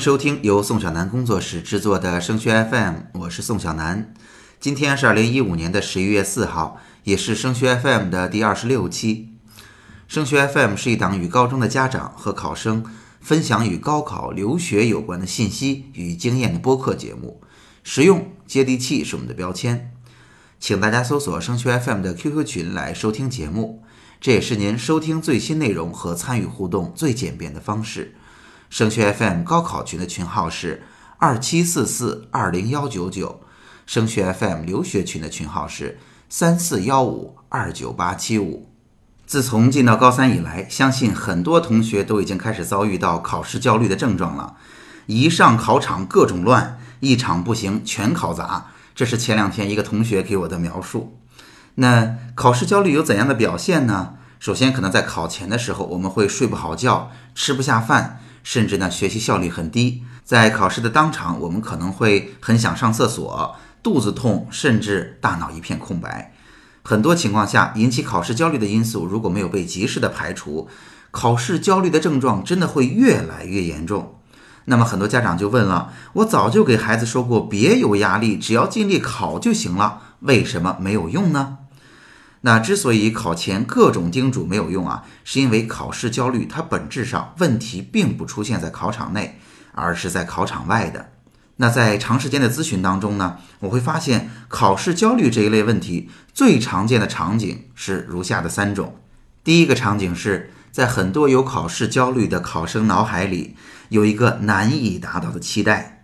收听由宋小南工作室制作的升学 FM，我是宋小南。今天是二零一五年的十一月四号，也是升学 FM 的第二十六期。升学 FM 是一档与高中的家长和考生分享与高考、留学有关的信息与经验的播客节目，实用接地气是我们的标签。请大家搜索升学 FM 的 QQ 群来收听节目，这也是您收听最新内容和参与互动最简便的方式。升学 FM 高考群的群号是二七四四二零幺九九，升学 FM 留学群的群号是三四幺五二九八七五。自从进到高三以来，相信很多同学都已经开始遭遇到考试焦虑的症状了。一上考场各种乱，一场不行全考砸，这是前两天一个同学给我的描述。那考试焦虑有怎样的表现呢？首先，可能在考前的时候，我们会睡不好觉，吃不下饭。甚至呢，学习效率很低。在考试的当场，我们可能会很想上厕所，肚子痛，甚至大脑一片空白。很多情况下，引起考试焦虑的因素如果没有被及时的排除，考试焦虑的症状真的会越来越严重。那么，很多家长就问了：我早就给孩子说过，别有压力，只要尽力考就行了，为什么没有用呢？那之所以考前各种叮嘱没有用啊，是因为考试焦虑它本质上问题并不出现在考场内，而是在考场外的。那在长时间的咨询当中呢，我会发现考试焦虑这一类问题最常见的场景是如下的三种。第一个场景是在很多有考试焦虑的考生脑海里有一个难以达到的期待。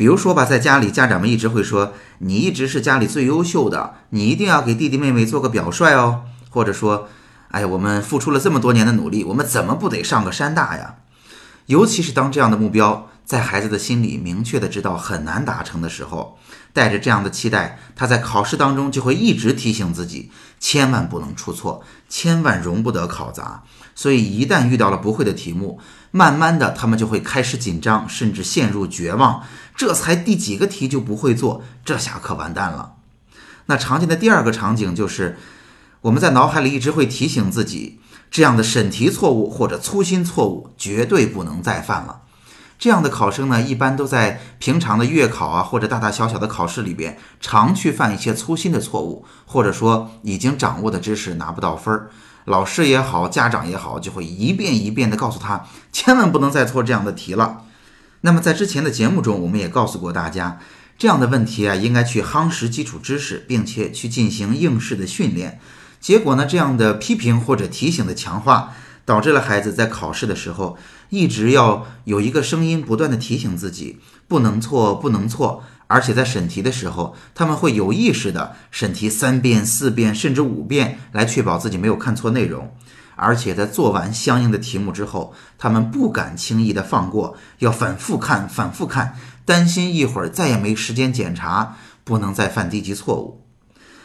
比如说吧，在家里，家长们一直会说：“你一直是家里最优秀的，你一定要给弟弟妹妹做个表率哦。”或者说：“哎，我们付出了这么多年的努力，我们怎么不得上个山大呀？”尤其是当这样的目标在孩子的心里明确的知道很难达成的时候，带着这样的期待，他在考试当中就会一直提醒自己，千万不能出错，千万容不得考砸。所以一旦遇到了不会的题目，慢慢的他们就会开始紧张，甚至陷入绝望。这才第几个题就不会做，这下可完蛋了。那常见的第二个场景就是，我们在脑海里一直会提醒自己，这样的审题错误或者粗心错误绝对不能再犯了。这样的考生呢，一般都在平常的月考啊或者大大小小的考试里边，常去犯一些粗心的错误，或者说已经掌握的知识拿不到分儿，老师也好，家长也好，就会一遍一遍的告诉他，千万不能再错这样的题了。那么在之前的节目中，我们也告诉过大家，这样的问题啊，应该去夯实基础知识，并且去进行应试的训练。结果呢，这样的批评或者提醒的强化，导致了孩子在考试的时候，一直要有一个声音不断的提醒自己，不能错，不能错。而且在审题的时候，他们会有意识的审题三遍、四遍，甚至五遍，来确保自己没有看错内容。而且在做完相应的题目之后，他们不敢轻易的放过，要反复看、反复看，担心一会儿再也没时间检查，不能再犯低级错误。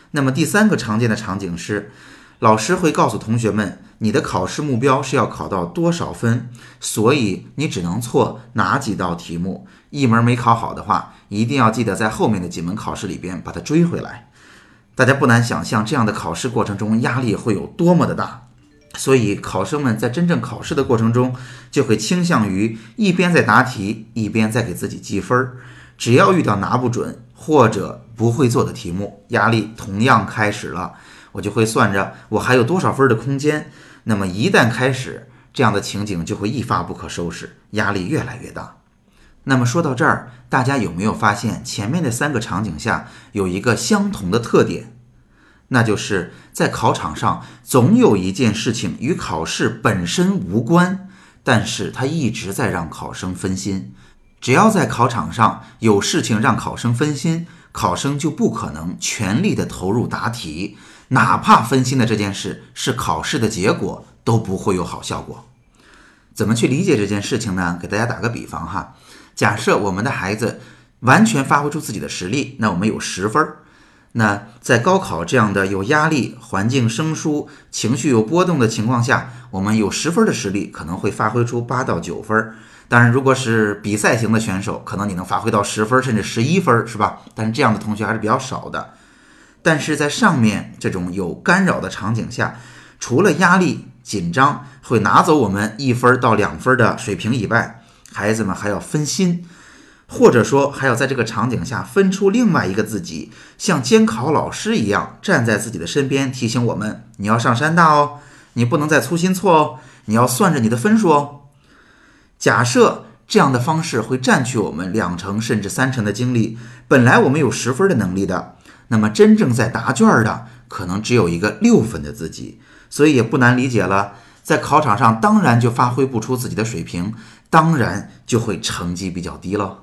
那么第三个常见的场景是，老师会告诉同学们，你的考试目标是要考到多少分，所以你只能错哪几道题目，一门没考好的话，一定要记得在后面的几门考试里边把它追回来。大家不难想象，这样的考试过程中压力会有多么的大。所以，考生们在真正考试的过程中，就会倾向于一边在答题，一边在给自己记分儿。只要遇到拿不准或者不会做的题目，压力同样开始了。我就会算着我还有多少分的空间。那么一旦开始，这样的情景就会一发不可收拾，压力越来越大。那么说到这儿，大家有没有发现前面的三个场景下有一个相同的特点？那就是在考场上，总有一件事情与考试本身无关，但是它一直在让考生分心。只要在考场上有事情让考生分心，考生就不可能全力的投入答题，哪怕分心的这件事是考试的结果，都不会有好效果。怎么去理解这件事情呢？给大家打个比方哈，假设我们的孩子完全发挥出自己的实力，那我们有十分儿。那在高考这样的有压力、环境生疏、情绪有波动的情况下，我们有十分的实力，可能会发挥出八到九分。当然，如果是比赛型的选手，可能你能发挥到十分甚至十一分，是吧？但是这样的同学还是比较少的。但是在上面这种有干扰的场景下，除了压力紧张会拿走我们一分到两分的水平以外，孩子们还要分心，或者说还要在这个场景下分出另外一个自己，像监考老师一样站在自己的身边，提醒我们：你要上山大哦，你不能再粗心错哦，你要算着你的分数哦。假设这样的方式会占据我们两成甚至三成的精力，本来我们有十分的能力的，那么真正在答卷的可能只有一个六分的自己，所以也不难理解了，在考场上当然就发挥不出自己的水平，当然就会成绩比较低了。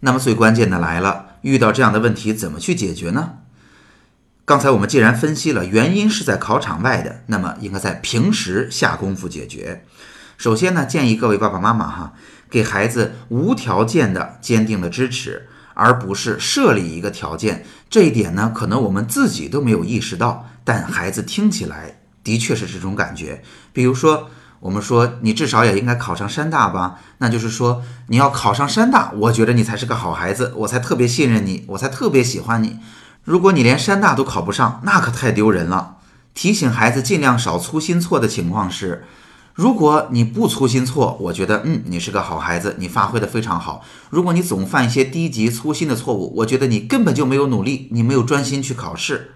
那么最关键的来了，遇到这样的问题怎么去解决呢？刚才我们既然分析了原因是在考场外的，那么应该在平时下功夫解决。首先呢，建议各位爸爸妈妈哈，给孩子无条件的坚定的支持，而不是设立一个条件。这一点呢，可能我们自己都没有意识到，但孩子听起来的确是这种感觉。比如说，我们说你至少也应该考上山大吧，那就是说你要考上山大，我觉得你才是个好孩子，我才特别信任你，我才特别喜欢你。如果你连山大都考不上，那可太丢人了。提醒孩子尽量少粗心错的情况是。如果你不粗心错，我觉得，嗯，你是个好孩子，你发挥的非常好。如果你总犯一些低级粗心的错误，我觉得你根本就没有努力，你没有专心去考试，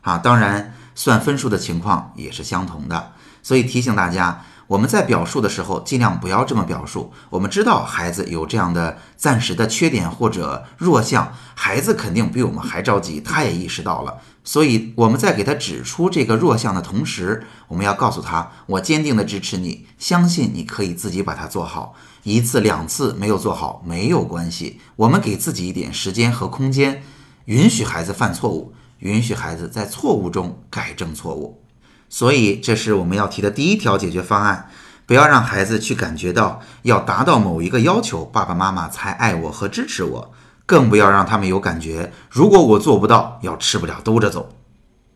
啊，当然算分数的情况也是相同的。所以提醒大家。我们在表述的时候，尽量不要这么表述。我们知道孩子有这样的暂时的缺点或者弱项，孩子肯定比我们还着急，他也意识到了。所以我们在给他指出这个弱项的同时，我们要告诉他：我坚定的支持你，相信你可以自己把它做好。一次两次没有做好没有关系，我们给自己一点时间和空间，允许孩子犯错误，允许孩子在错误中改正错误。所以，这是我们要提的第一条解决方案：不要让孩子去感觉到要达到某一个要求，爸爸妈妈才爱我和支持我；更不要让他们有感觉，如果我做不到，要吃不了兜着走。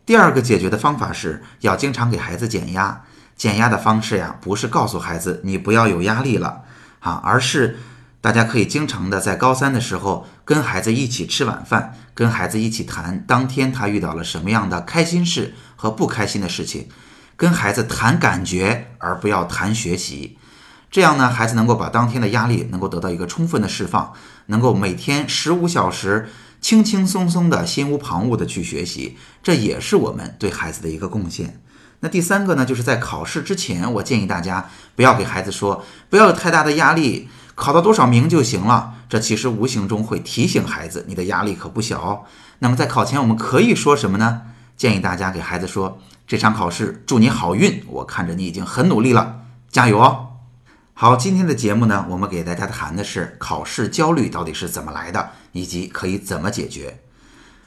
第二个解决的方法是要经常给孩子减压。减压的方式呀，不是告诉孩子你不要有压力了啊，而是。大家可以经常的在高三的时候跟孩子一起吃晚饭，跟孩子一起谈当天他遇到了什么样的开心事和不开心的事情，跟孩子谈感觉而不要谈学习，这样呢，孩子能够把当天的压力能够得到一个充分的释放，能够每天十五小时轻轻松松的心无旁骛的去学习，这也是我们对孩子的一个贡献。那第三个呢，就是在考试之前，我建议大家不要给孩子说不要有太大的压力。考到多少名就行了，这其实无形中会提醒孩子，你的压力可不小。那么在考前我们可以说什么呢？建议大家给孩子说：“这场考试祝你好运，我看着你已经很努力了，加油哦！”好，今天的节目呢，我们给大家谈的是考试焦虑到底是怎么来的，以及可以怎么解决。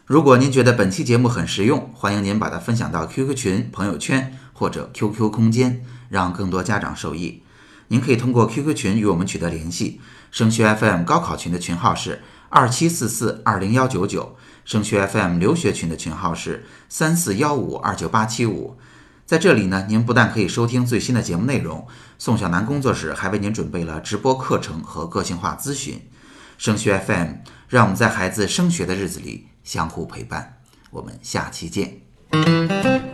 如果您觉得本期节目很实用，欢迎您把它分享到 QQ 群、朋友圈或者 QQ 空间，让更多家长受益。您可以通过 QQ 群与我们取得联系，升学 FM 高考群的群号是二七四四二零幺九九，升学 FM 留学群的群号是三四幺五二九八七五。在这里呢，您不但可以收听最新的节目内容，宋小楠工作室还为您准备了直播课程和个性化咨询。升学 FM 让我们在孩子升学的日子里相互陪伴，我们下期见。